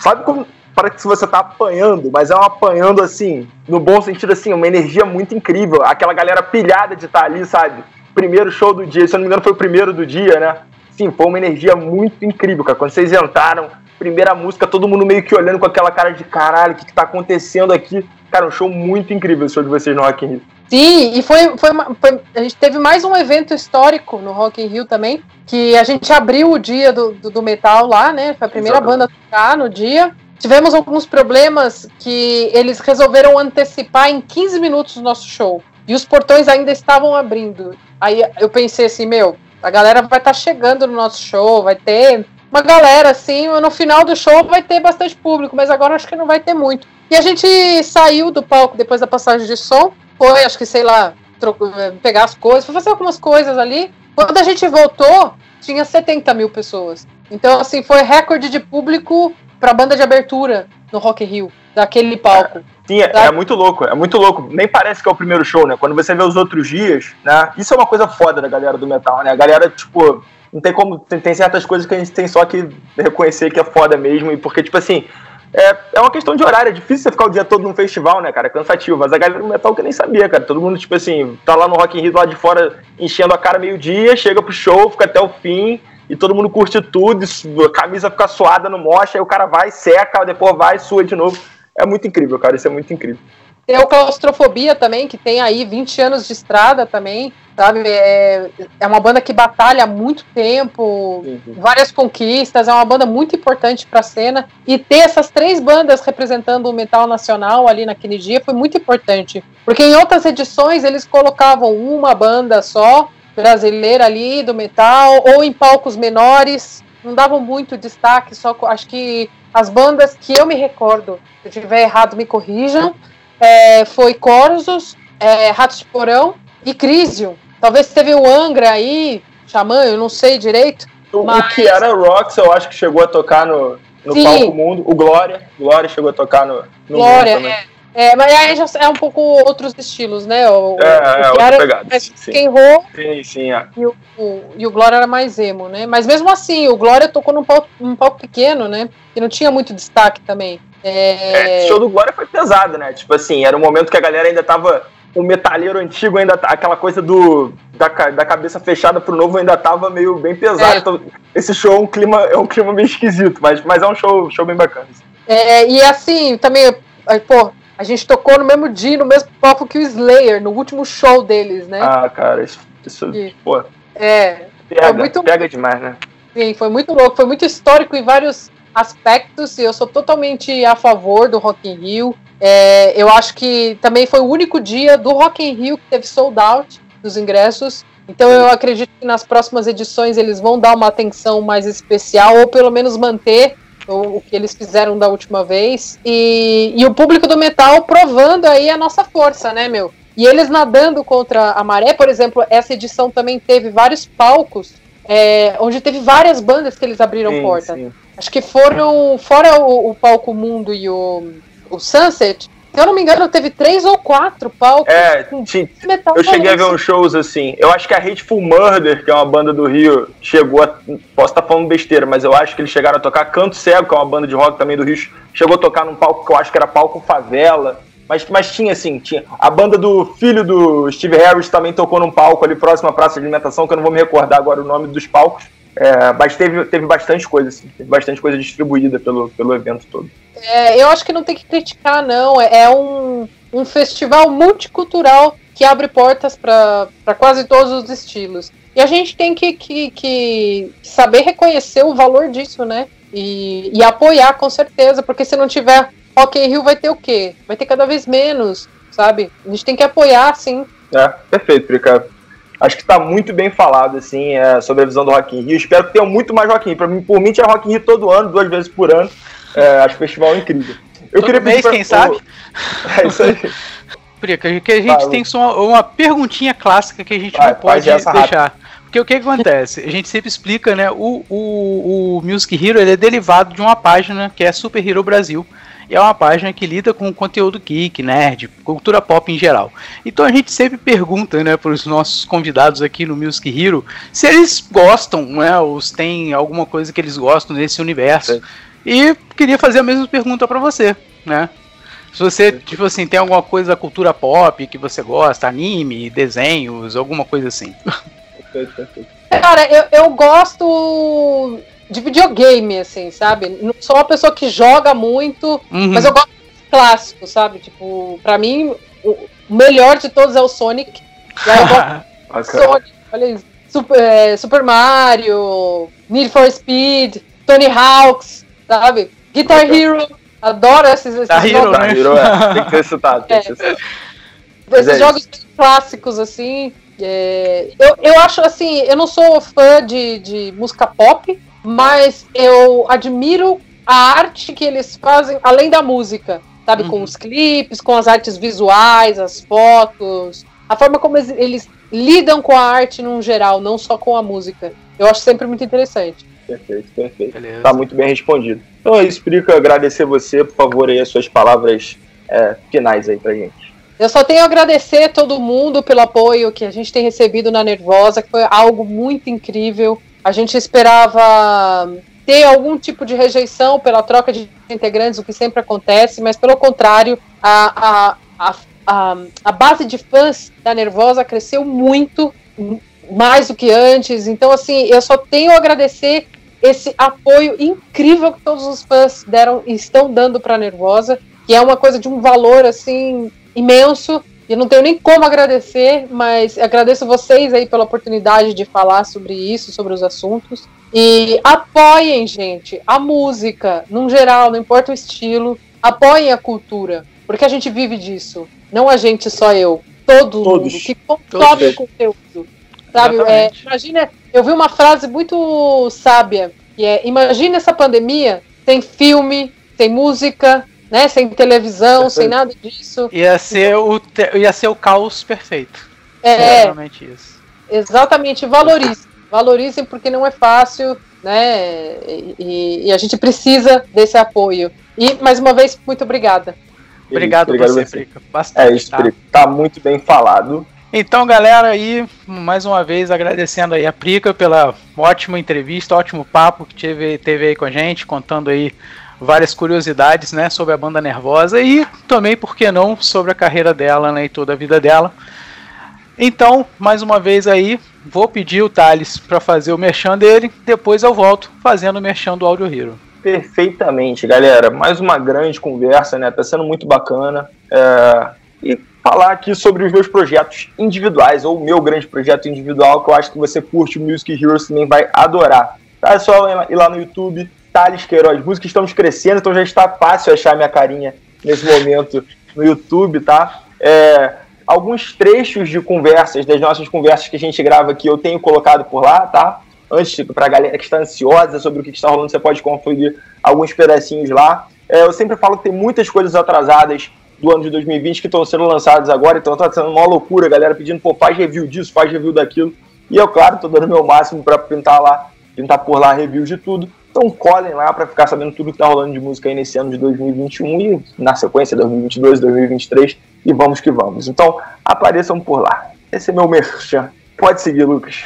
[SPEAKER 2] sabe como parece que você tá apanhando, mas é um apanhando assim, no bom sentido assim, uma energia muito incrível. Aquela galera pilhada de estar tá ali, sabe? Primeiro show do dia, se eu não me engano foi o primeiro do dia, né? Sim, foi uma energia muito incrível, cara. Quando vocês entraram, primeira música, todo mundo meio que olhando com aquela cara de caralho, o que, que tá acontecendo aqui? Cara, um show muito incrível o show de vocês no Rock in Rio.
[SPEAKER 3] Sim, e foi, foi, uma, foi, a gente teve mais um evento histórico no Rock in Rio também, que a gente abriu o dia do, do, do metal lá, né? Foi a primeira Exatamente. banda a tocar no dia. Tivemos alguns problemas que eles resolveram antecipar em 15 minutos o nosso show. E os portões ainda estavam abrindo. Aí eu pensei assim, meu, a galera vai estar tá chegando no nosso show, vai ter uma galera assim, no final do show vai ter bastante público, mas agora acho que não vai ter muito. E a gente saiu do palco depois da passagem de som, foi, acho que sei lá, pegar as coisas, foi fazer algumas coisas ali. Quando a gente voltou, tinha 70 mil pessoas. Então, assim, foi recorde de público pra banda de abertura no Rock Rio, daquele palco.
[SPEAKER 2] Sim, é, é, muito louco, é muito louco. Nem parece que é o primeiro show, né? Quando você vê os outros dias, né? Isso é uma coisa foda da galera do metal, né? A galera, tipo, não tem como. Tem, tem certas coisas que a gente tem só que reconhecer que é foda mesmo, e porque, tipo assim. É, é uma questão de horário, é difícil você ficar o dia todo num festival, né, cara? É cansativo. Mas a galera do metal que nem sabia, cara. Todo mundo, tipo assim, tá lá no Rock in Rio lá de fora enchendo a cara meio-dia, chega pro show, fica até o fim e todo mundo curte tudo, a camisa fica suada no mocha, aí o cara vai, seca, depois vai, sua de novo. É muito incrível, cara, isso é muito incrível.
[SPEAKER 3] Tem o Claustrofobia também, que tem aí 20 anos de estrada também, sabe? É, é uma banda que batalha há muito tempo, uhum. várias conquistas, é uma banda muito importante para a cena. E ter essas três bandas representando o metal nacional ali naquele dia foi muito importante. Porque em outras edições eles colocavam uma banda só, brasileira ali do metal, ou em palcos menores, não davam muito destaque, só acho que as bandas que eu me recordo, se eu estiver errado, me corrijam, é, foi Corsos, é, Ratos de Porão e Crisium. Talvez teve o Angra aí, Xamã, eu não sei direito.
[SPEAKER 2] O, mas... o que era Rocks, eu acho que chegou a tocar no, no palco mundo. O Glória, Glória chegou a tocar no, no
[SPEAKER 3] Glória, mundo também. É. É, mas aí já é um pouco outros estilos, né? O,
[SPEAKER 2] é, é, outra era pegada.
[SPEAKER 3] Mais rock
[SPEAKER 2] sim, sim, é.
[SPEAKER 3] e, o, o, e o Glória era mais emo, né? Mas mesmo assim, o Glória tocou num palco, num palco pequeno, né? Que não tinha muito destaque também.
[SPEAKER 2] É... é... o show do Glória foi pesado, né? Tipo assim, era um momento que a galera ainda tava. O metalheiro antigo ainda tá, aquela coisa do da, da cabeça fechada pro novo ainda tava meio bem pesado. É. Então, esse show é um clima, é um clima meio esquisito, mas, mas é um show, show bem bacana.
[SPEAKER 3] É, e assim, também, pô, a gente tocou no mesmo dia, no mesmo palco que o Slayer, no último show deles, né?
[SPEAKER 2] Ah, cara, isso, isso
[SPEAKER 3] e,
[SPEAKER 2] pô.
[SPEAKER 3] É.
[SPEAKER 2] Pega, muito, pega demais, né?
[SPEAKER 3] Sim, foi muito louco, foi muito histórico em vários aspectos e eu sou totalmente a favor do Rock in Rio. É, eu acho que também foi o único dia do Rock in Rio que teve sold out dos ingressos. Então eu acredito que nas próximas edições eles vão dar uma atenção mais especial ou pelo menos manter o, que eles fizeram da última vez. E, e o público do metal provando aí a nossa força, né, meu? E eles nadando contra a maré, por exemplo, essa edição também teve vários palcos, é, onde teve várias bandas que eles abriram sim, porta. Sim. Acho que foram, fora o, o palco Mundo e o, o Sunset, se eu não me engano, teve três ou quatro palcos.
[SPEAKER 2] É, com metal eu cheguei a ver uns shows assim. Eu acho que a Hateful Murder, que é uma banda do Rio, chegou a. Posso estar falando besteira, mas eu acho que eles chegaram a tocar Canto Cego, que é uma banda de rock também do Rio, chegou a tocar num palco que eu acho que era palco Favela. Mas, mas tinha, assim, tinha. A banda do filho do Steve Harris também tocou num palco ali próximo à praça de alimentação, que eu não vou me recordar agora o nome dos palcos. É, mas teve, teve bastante coisa, assim, teve bastante coisa distribuída pelo, pelo evento todo.
[SPEAKER 3] É, eu acho que não tem que criticar, não. É, é um, um festival multicultural que abre portas para quase todos os estilos. E a gente tem que, que, que saber reconhecer o valor disso, né? E, e apoiar com certeza, porque se não tiver Rock in Rio vai ter o quê? Vai ter cada vez menos, sabe? A gente tem que apoiar, sim.
[SPEAKER 2] É, perfeito, Ricardo. Acho que está muito bem falado, assim, é, sobre a visão do Rock in Rio. Espero que tenha muito mais Rock in Rio. Mim, por mim, tinha Rock in Rio todo ano, duas vezes por ano. É, acho que o festival é incrível.
[SPEAKER 1] Eu Todo queria mês, pra... quem sabe? É isso aí. Prica, que a gente Vai, tem só uma perguntinha clássica que a gente Vai, não pode deixar. Rápido. Porque o que, que, acontece? A gente sempre explica, né? O, o, o Music Hero ele é derivado de uma página que é Super Hero Brasil. E é uma página que lida com conteúdo geek, nerd, cultura pop em geral. Então a gente sempre pergunta, né, para os nossos convidados aqui no Music Hero se eles gostam, né, ou se tem alguma coisa que eles gostam nesse universo. É. E queria fazer a mesma pergunta para você, né? Se você, tipo assim, tem alguma coisa da cultura pop que você gosta, anime, desenhos, alguma coisa assim.
[SPEAKER 3] Perfeito, perfeito. Cara, eu, eu gosto de videogame, assim, sabe? Não sou uma pessoa que joga muito, uhum. mas eu gosto de clássicos, sabe? Tipo, pra mim, o melhor de todos é o Sonic. E aí eu gosto Sonic, olha isso. Super, é, Super Mario, Need for Speed, Tony Hawks, sabe? Guitar okay. Hero, adoro esses, esses
[SPEAKER 2] Guitar Hero, né? Hero, é. Tem que ser citado, tem é. que ser.
[SPEAKER 3] Esses é jogos clássicos, assim, é, eu, eu acho assim, eu não sou fã de, de música pop, mas eu admiro a arte que eles fazem além da música, sabe? Uhum. Com os clipes, com as artes visuais, as fotos, a forma como eles, lidam com a arte num geral, não só com a música. Eu acho sempre muito interessante.
[SPEAKER 2] Perfeito, perfeito. Beleza. Tá muito bem respondido. Então é isso, Prico, agradecer você, por favor, aí as suas palavras é, finais aí pra gente.
[SPEAKER 3] Eu só tenho a agradecer todo mundo pelo apoio que a gente tem recebido na Nervosa, que foi algo muito incrível. A gente esperava ter algum tipo de rejeição pela troca de integrantes, o que sempre acontece, mas pelo contrário, a, a, a, a, base de fãs da Nervosa cresceu muito, mais do que antes. Então, assim, eu só tenho a agradecer esse apoio incrível que todos os fãs deram e estão dando para a Nervosa, que é uma coisa de um valor assim imenso. Eu não tenho nem como agradecer, mas agradeço vocês aí pela oportunidade de falar sobre isso, sobre os assuntos. E apoiem, gente, a música, num geral, não importa o estilo, apoiem a cultura, porque a gente vive disso. Não a gente, só eu. Todo Todos. mundo que consome o conteúdo. Sabe? É, imagina, eu vi uma frase muito sábia, que é: imagina essa pandemia sem filme, sem música, né? Sem televisão, sem nada disso.
[SPEAKER 1] Ia ser o, ia ser o caos perfeito.
[SPEAKER 3] É. Exatamente isso. Exatamente, valorizem. Valorizem porque não é fácil, né? E, e, a gente precisa desse apoio. E, mais uma vez, muito obrigada.
[SPEAKER 1] Obrigado, Obrigado você, Frica.
[SPEAKER 2] Bastante. É isso, tá? tá muito bem falado.
[SPEAKER 1] Então, galera, aí, mais uma vez, agradecendo aí a Prica pela ótima entrevista, ótimo papo que teve, teve aí com a gente, contando aí várias curiosidades, né, sobre a banda Nervosa e também, por que não, sobre a carreira dela, né, e toda a vida dela. Então, mais uma vez aí, vou pedir o Thales para fazer o merchan dele, depois eu volto fazendo o merchan do Audio Hero.
[SPEAKER 2] Perfeitamente, galera. Mais uma grande conversa, né? Tá sendo muito bacana. É... E falar aqui sobre os meus projetos individuais, ou o meu grande projeto individual, que eu acho que você curte o Music Heroes também vai adorar. Tá? É só ir lá no YouTube, Thales Queiroz Música, estamos crescendo, então já está fácil achar minha carinha nesse momento no YouTube, tá? É, alguns trechos de conversas, das nossas conversas que a gente grava aqui, eu tenho colocado por lá, tá? Antes, para a galera que está ansiosa sobre o que está rolando, você pode conferir alguns pedacinhos lá. É, eu sempre falo que tem muitas coisas atrasadas do ano de 2020 que estão sendo lançadas agora, então está sendo uma loucura, galera pedindo, pô, faz review disso, faz review daquilo. E eu, claro, estou dando o meu máximo para pintar lá, pintar por lá reviews de tudo. Então colhem lá para ficar sabendo tudo que tá rolando de música aí nesse ano de 2021 e na sequência 2022, 2023 e vamos que vamos. Então apareçam por lá. Esse é meu merchan. Pode seguir, Lucas.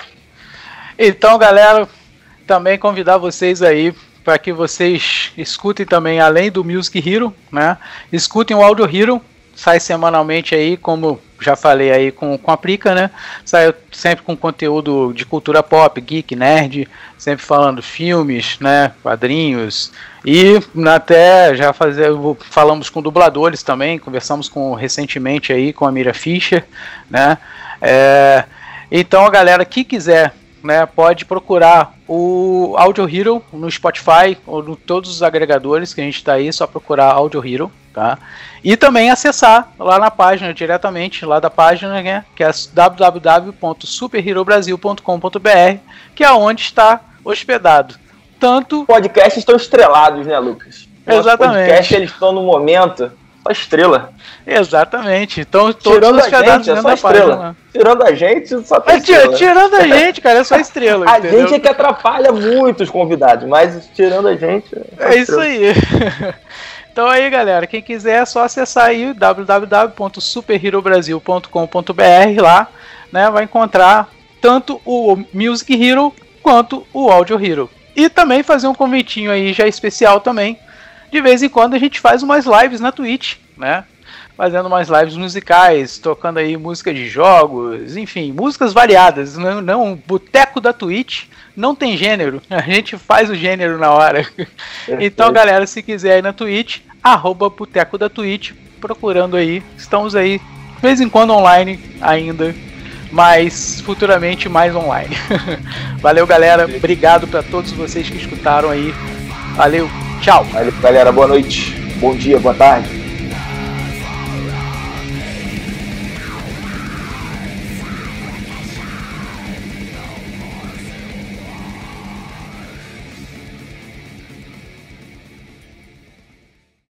[SPEAKER 1] Então, galera, também convidar vocês aí para que vocês escutem também, além do Music Hero, né? Escutem o Audio Hero, sai semanalmente aí, como já falei aí com, com a Prica, né? Sai sempre com conteúdo de cultura pop, geek, nerd, sempre falando filmes, né? Quadrinhos. E até já fazer, falamos com dubladores também, conversamos com recentemente aí com a Mira Fischer, né? É, então a galera que quiser né, pode procurar o Audio Hero no Spotify ou em todos os agregadores que a gente está aí, só procurar Audio Hero, tá? E também acessar lá na página diretamente, lá da página, né, que é www.superherobrasil.com.br, que é onde está hospedado. Tanto
[SPEAKER 2] podcasts estão estrelados, né, Lucas?
[SPEAKER 1] Exatamente.
[SPEAKER 2] Podcast eles estão no momento só estrela.
[SPEAKER 1] Exatamente. Então,
[SPEAKER 2] todos tirando os a gente, é só estrela. Página. Tirando a gente, só tem
[SPEAKER 1] estrela. Tirando a gente, cara, é só estrela.
[SPEAKER 2] a entendeu? gente é que atrapalha muito os convidados, mas tirando a gente.
[SPEAKER 1] É, é isso aí. Então aí, galera, quem quiser é só acessar aí www.superherobrasil.com.br lá, né? Vai encontrar tanto o Music Hero quanto o Audio Hero. E também fazer um convitinho aí já especial também de vez em quando a gente faz umas lives na Twitch, né? Fazendo umas lives musicais, tocando aí música de jogos, enfim, músicas variadas. Não, não boteco da Twitch não tem gênero, a gente faz o gênero na hora. Então, galera, se quiser ir na Twitch, arroba boteco da Twitch, procurando aí. Estamos aí, de vez em quando online ainda, mas futuramente mais online. Valeu, galera. Obrigado para todos vocês que escutaram aí. Valeu. Tchau.
[SPEAKER 2] Valeu, galera. Boa noite. Bom dia, boa tarde.